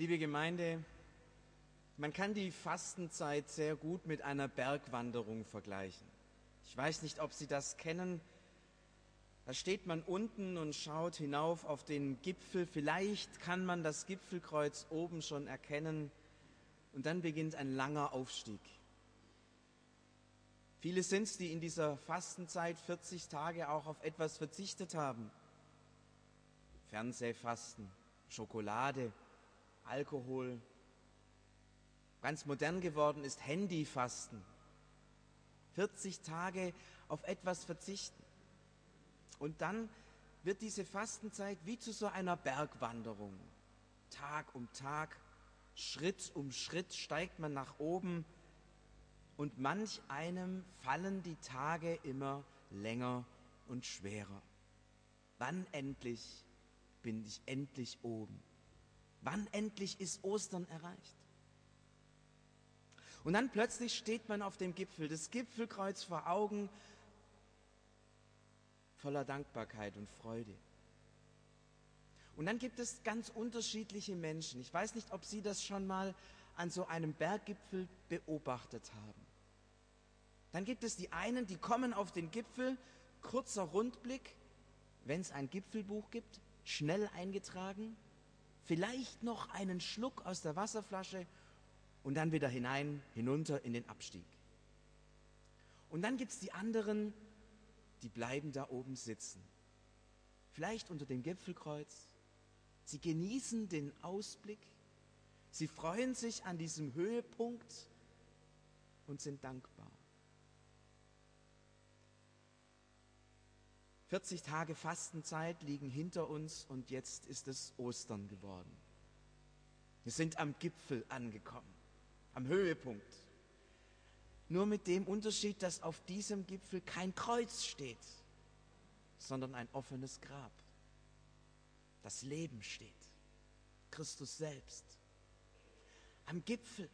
Liebe Gemeinde, man kann die Fastenzeit sehr gut mit einer Bergwanderung vergleichen. Ich weiß nicht, ob Sie das kennen. Da steht man unten und schaut hinauf auf den Gipfel. Vielleicht kann man das Gipfelkreuz oben schon erkennen. Und dann beginnt ein langer Aufstieg. Viele sind es, die in dieser Fastenzeit 40 Tage auch auf etwas verzichtet haben. Fernsehfasten, Schokolade, Alkohol. Ganz modern geworden ist Handyfasten. 40 Tage auf etwas verzichten. Und dann wird diese Fastenzeit wie zu so einer Bergwanderung. Tag um Tag, Schritt um Schritt steigt man nach oben und manch einem fallen die Tage immer länger und schwerer. Wann endlich bin ich endlich oben? Wann endlich ist Ostern erreicht? Und dann plötzlich steht man auf dem Gipfel, das Gipfelkreuz vor Augen, voller Dankbarkeit und Freude. Und dann gibt es ganz unterschiedliche Menschen. Ich weiß nicht, ob Sie das schon mal an so einem Berggipfel beobachtet haben. Dann gibt es die einen, die kommen auf den Gipfel, kurzer Rundblick, wenn es ein Gipfelbuch gibt, schnell eingetragen, vielleicht noch einen Schluck aus der Wasserflasche und dann wieder hinein, hinunter in den Abstieg. Und dann gibt es die anderen, die bleiben da oben sitzen. Vielleicht unter dem Gipfelkreuz. Sie genießen den Ausblick. Sie freuen sich an diesem Höhepunkt und sind dankbar. 40 Tage Fastenzeit liegen hinter uns und jetzt ist es Ostern geworden. Wir sind am Gipfel angekommen, am Höhepunkt. Nur mit dem Unterschied, dass auf diesem Gipfel kein Kreuz steht, sondern ein offenes Grab. Das Leben steht. Christus selbst. Am Gipfel,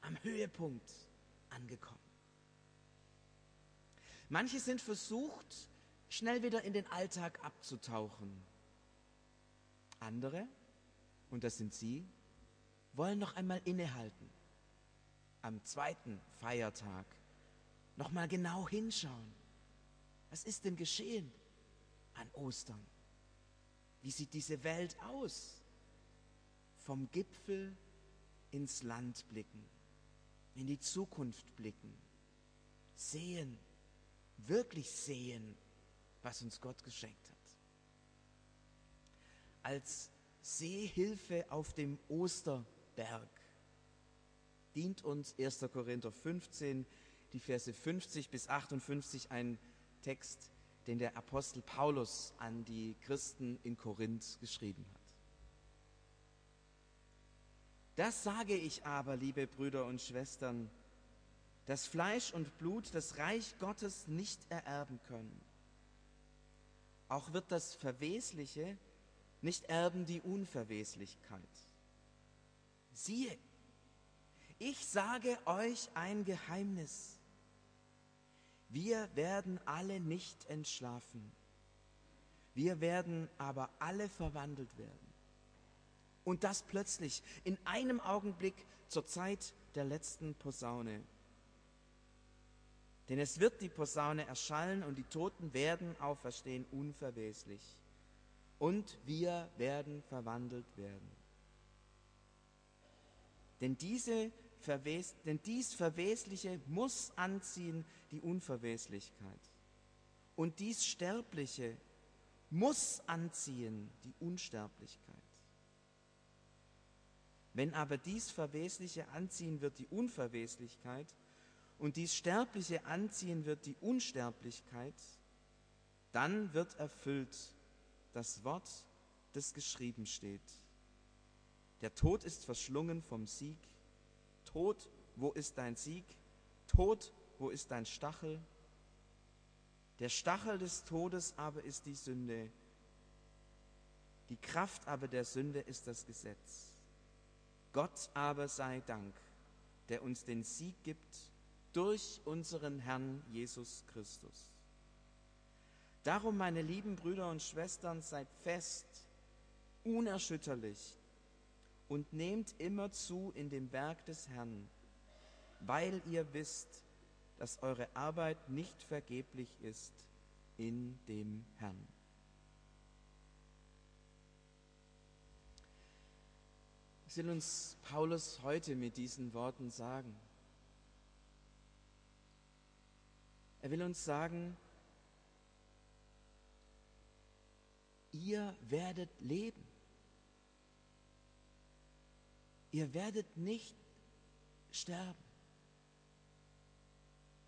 am Höhepunkt angekommen. Manche sind versucht, schnell wieder in den Alltag abzutauchen. Andere, und das sind Sie, wollen noch einmal innehalten. Am zweiten Feiertag noch mal genau hinschauen. Was ist denn geschehen an Ostern? Wie sieht diese Welt aus? Vom Gipfel ins Land blicken, in die Zukunft blicken, sehen, wirklich sehen, was uns Gott geschenkt hat. Als Seehilfe auf dem Osterberg dient uns 1. Korinther 15, die Verse 50 bis 58, ein Text, den der Apostel Paulus an die Christen in Korinth geschrieben hat. Das sage ich aber, liebe Brüder und Schwestern, dass Fleisch und Blut das Reich Gottes nicht ererben können auch wird das Verwesliche nicht erben die Unverweslichkeit. Siehe, ich sage euch ein Geheimnis. Wir werden alle nicht entschlafen. Wir werden aber alle verwandelt werden. Und das plötzlich, in einem Augenblick zur Zeit der letzten Posaune. Denn es wird die Posaune erschallen und die Toten werden auferstehen unverweslich. Und wir werden verwandelt werden. Denn, diese Verwes denn dies Verwesliche muss anziehen die Unverweslichkeit. Und dies Sterbliche muss anziehen die Unsterblichkeit. Wenn aber dies Verwesliche anziehen wird die Unverweslichkeit, und dies Sterbliche anziehen wird die Unsterblichkeit, dann wird erfüllt das Wort, das geschrieben steht. Der Tod ist verschlungen vom Sieg. Tod, wo ist dein Sieg? Tod, wo ist dein Stachel? Der Stachel des Todes aber ist die Sünde. Die Kraft aber der Sünde ist das Gesetz. Gott aber sei Dank, der uns den Sieg gibt durch unseren Herrn Jesus Christus. Darum, meine lieben Brüder und Schwestern, seid fest, unerschütterlich und nehmt immer zu in dem Werk des Herrn, weil ihr wisst, dass eure Arbeit nicht vergeblich ist in dem Herrn. Was will uns Paulus heute mit diesen Worten sagen? Er will uns sagen, ihr werdet leben. Ihr werdet nicht sterben.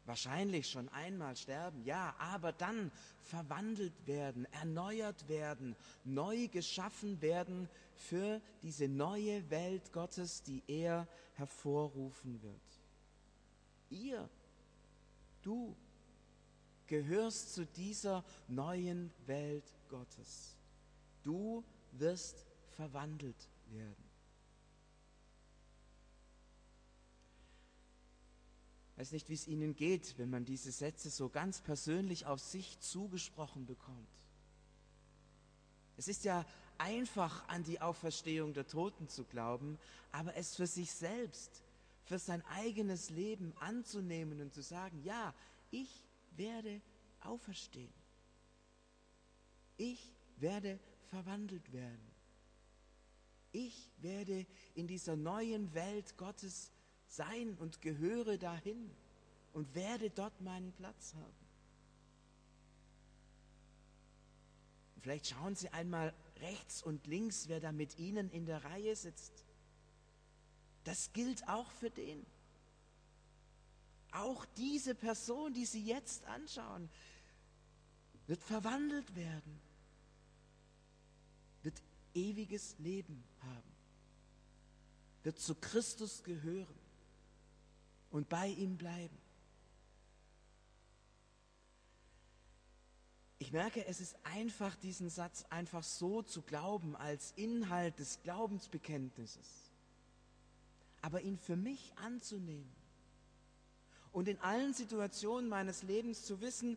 Wahrscheinlich schon einmal sterben, ja, aber dann verwandelt werden, erneuert werden, neu geschaffen werden für diese neue Welt Gottes, die er hervorrufen wird. Ihr, du, gehörst zu dieser neuen Welt Gottes. Du wirst verwandelt werden. Ich weiß nicht, wie es Ihnen geht, wenn man diese Sätze so ganz persönlich auf sich zugesprochen bekommt. Es ist ja einfach an die Auferstehung der Toten zu glauben, aber es für sich selbst, für sein eigenes Leben anzunehmen und zu sagen, ja, ich werde auferstehen. Ich werde verwandelt werden. Ich werde in dieser neuen Welt Gottes sein und gehöre dahin und werde dort meinen Platz haben. Vielleicht schauen Sie einmal rechts und links, wer da mit Ihnen in der Reihe sitzt. Das gilt auch für den. Auch diese Person, die Sie jetzt anschauen, wird verwandelt werden, wird ewiges Leben haben, wird zu Christus gehören und bei ihm bleiben. Ich merke, es ist einfach, diesen Satz einfach so zu glauben als Inhalt des Glaubensbekenntnisses, aber ihn für mich anzunehmen und in allen Situationen meines Lebens zu wissen,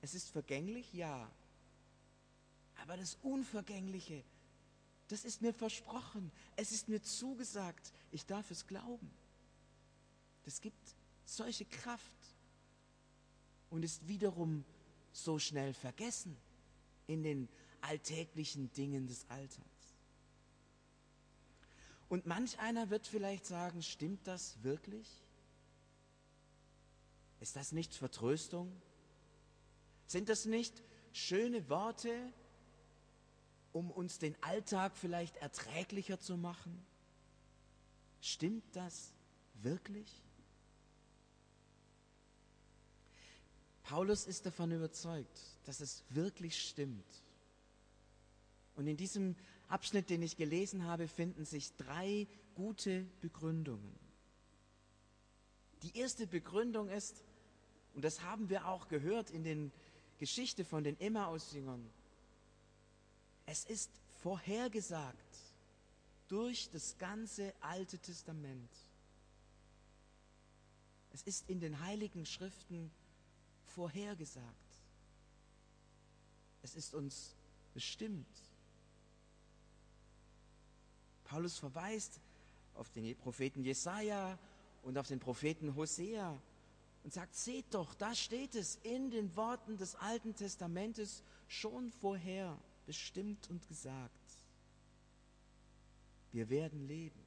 es ist vergänglich, ja, aber das Unvergängliche, das ist mir versprochen, es ist mir zugesagt, ich darf es glauben. Das gibt solche Kraft und ist wiederum so schnell vergessen in den alltäglichen Dingen des Alltags. Und manch einer wird vielleicht sagen, stimmt das wirklich? Ist das nicht Vertröstung? Sind das nicht schöne Worte, um uns den Alltag vielleicht erträglicher zu machen? Stimmt das wirklich? Paulus ist davon überzeugt, dass es wirklich stimmt. Und in diesem Abschnitt, den ich gelesen habe, finden sich drei gute Begründungen. Die erste Begründung ist, und das haben wir auch gehört in den Geschichte von den Emmaus-Jüngern, es ist vorhergesagt durch das ganze Alte Testament. Es ist in den heiligen Schriften vorhergesagt. Es ist uns bestimmt. Paulus verweist auf den Propheten Jesaja und auf den Propheten Hosea und sagt: Seht doch, da steht es in den Worten des Alten Testamentes schon vorher bestimmt und gesagt. Wir werden leben.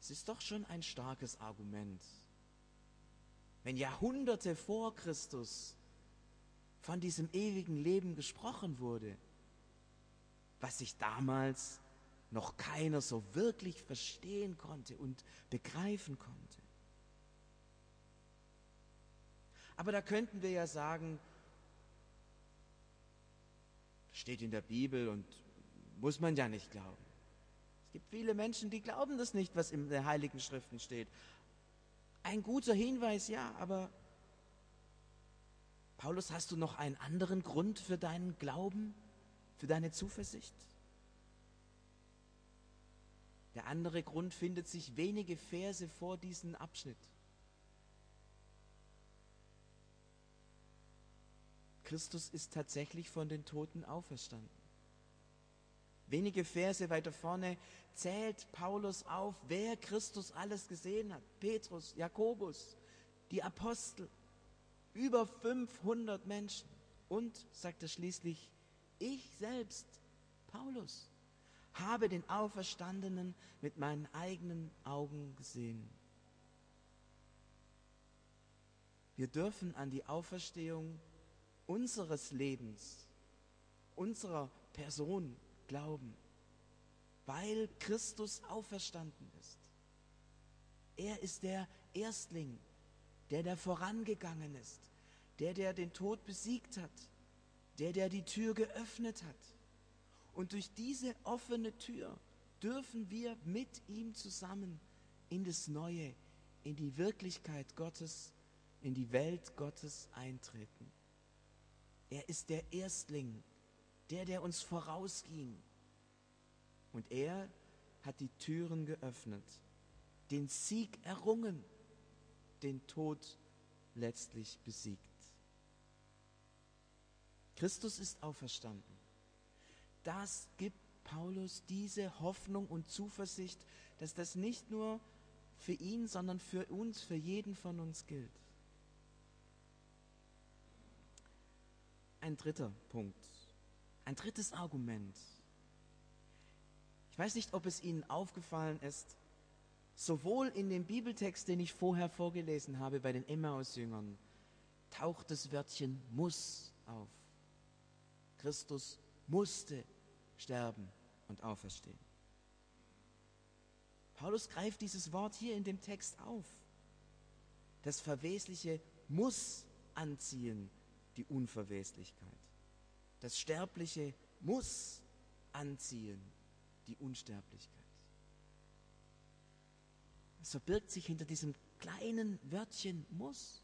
Es ist doch schon ein starkes Argument wenn Jahrhunderte vor Christus von diesem ewigen Leben gesprochen wurde, was sich damals noch keiner so wirklich verstehen konnte und begreifen konnte. Aber da könnten wir ja sagen, steht in der Bibel und muss man ja nicht glauben. Es gibt viele Menschen, die glauben das nicht, was in den Heiligen Schriften steht. Ein guter Hinweis, ja, aber Paulus, hast du noch einen anderen Grund für deinen Glauben, für deine Zuversicht? Der andere Grund findet sich wenige Verse vor diesem Abschnitt. Christus ist tatsächlich von den Toten auferstanden. Wenige Verse weiter vorne zählt Paulus auf, wer Christus alles gesehen hat. Petrus, Jakobus, die Apostel, über 500 Menschen. Und, sagt er schließlich, ich selbst, Paulus, habe den Auferstandenen mit meinen eigenen Augen gesehen. Wir dürfen an die Auferstehung unseres Lebens, unserer Person glauben, weil Christus auferstanden ist. Er ist der Erstling, der der vorangegangen ist, der der den Tod besiegt hat, der der die Tür geöffnet hat. Und durch diese offene Tür dürfen wir mit ihm zusammen in das Neue, in die Wirklichkeit Gottes, in die Welt Gottes eintreten. Er ist der Erstling, der, der uns vorausging. Und er hat die Türen geöffnet, den Sieg errungen, den Tod letztlich besiegt. Christus ist auferstanden. Das gibt Paulus diese Hoffnung und Zuversicht, dass das nicht nur für ihn, sondern für uns, für jeden von uns gilt. Ein dritter Punkt, ein drittes Argument. Ich weiß nicht, ob es Ihnen aufgefallen ist, sowohl in dem Bibeltext, den ich vorher vorgelesen habe bei den Emmaus-Jüngern, taucht das Wörtchen muss auf. Christus musste sterben und auferstehen. Paulus greift dieses Wort hier in dem Text auf. Das Verwesliche muss anziehen die Unverweslichkeit. Das Sterbliche muss anziehen die Unsterblichkeit. Es verbirgt sich hinter diesem kleinen Wörtchen muss.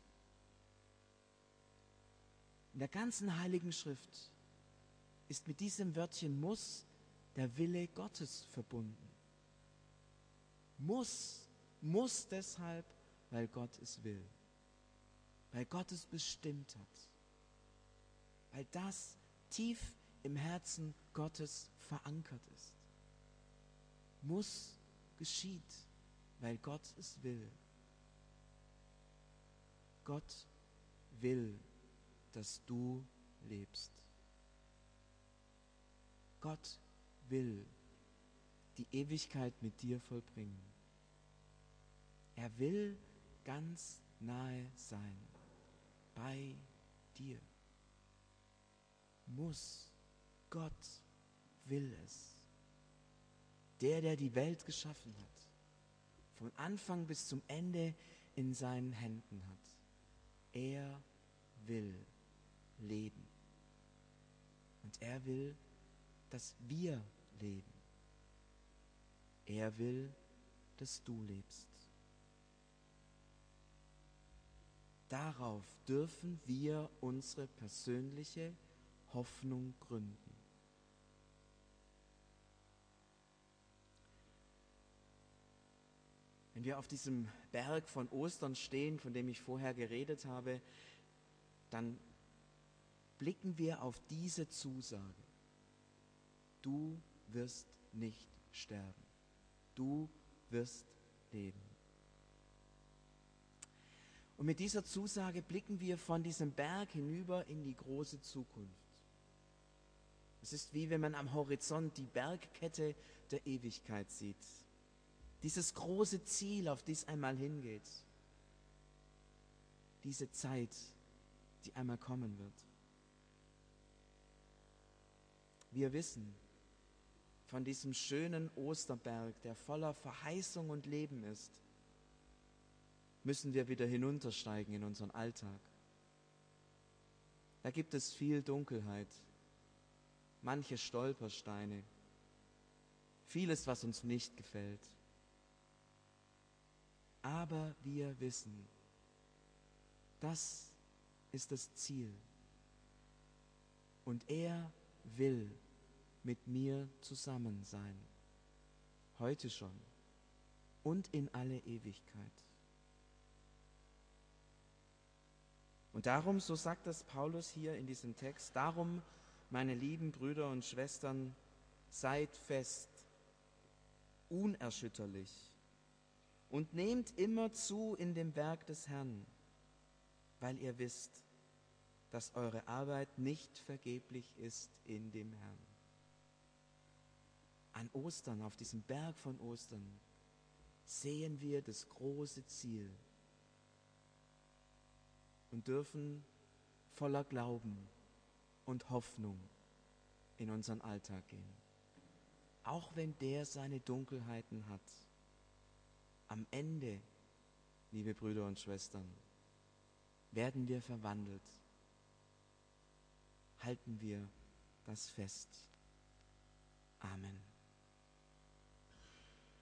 In der ganzen Heiligen Schrift ist mit diesem Wörtchen muss der Wille Gottes verbunden. Muss, muss deshalb, weil Gott es will, weil Gott es bestimmt hat, weil das tief im Herzen Gottes verankert ist. Muss geschieht, weil Gott es will. Gott will, dass du lebst. Gott will die Ewigkeit mit dir vollbringen. Er will ganz nahe sein, bei dir. Muss, Gott will es. Der, der die Welt geschaffen hat, von Anfang bis zum Ende in seinen Händen hat. Er will leben. Und er will, dass wir leben. Er will, dass du lebst. Darauf dürfen wir unsere persönliche Hoffnung gründen. Wenn wir auf diesem Berg von Ostern stehen, von dem ich vorher geredet habe, dann blicken wir auf diese Zusage. Du wirst nicht sterben. Du wirst leben. Und mit dieser Zusage blicken wir von diesem Berg hinüber in die große Zukunft. Es ist wie wenn man am Horizont die Bergkette der Ewigkeit sieht. Dieses große Ziel, auf das einmal hingeht. Diese Zeit, die einmal kommen wird. Wir wissen von diesem schönen Osterberg, der voller Verheißung und Leben ist, müssen wir wieder hinuntersteigen in unseren Alltag. Da gibt es viel Dunkelheit, manche Stolpersteine, vieles, was uns nicht gefällt. Aber wir wissen, das ist das Ziel. Und er will mit mir zusammen sein, heute schon und in alle Ewigkeit. Und darum, so sagt das Paulus hier in diesem Text, darum, meine lieben Brüder und Schwestern, seid fest, unerschütterlich und nehmt immer zu in dem Werk des Herrn, weil ihr wisst, dass eure Arbeit nicht vergeblich ist in dem Herrn. An Ostern, auf diesem Berg von Ostern, sehen wir das große Ziel und dürfen voller Glauben und Hoffnung in unseren Alltag gehen. Auch wenn der seine Dunkelheiten hat. Am Ende, liebe Brüder und Schwestern, werden wir verwandelt. Halten wir das fest. Amen.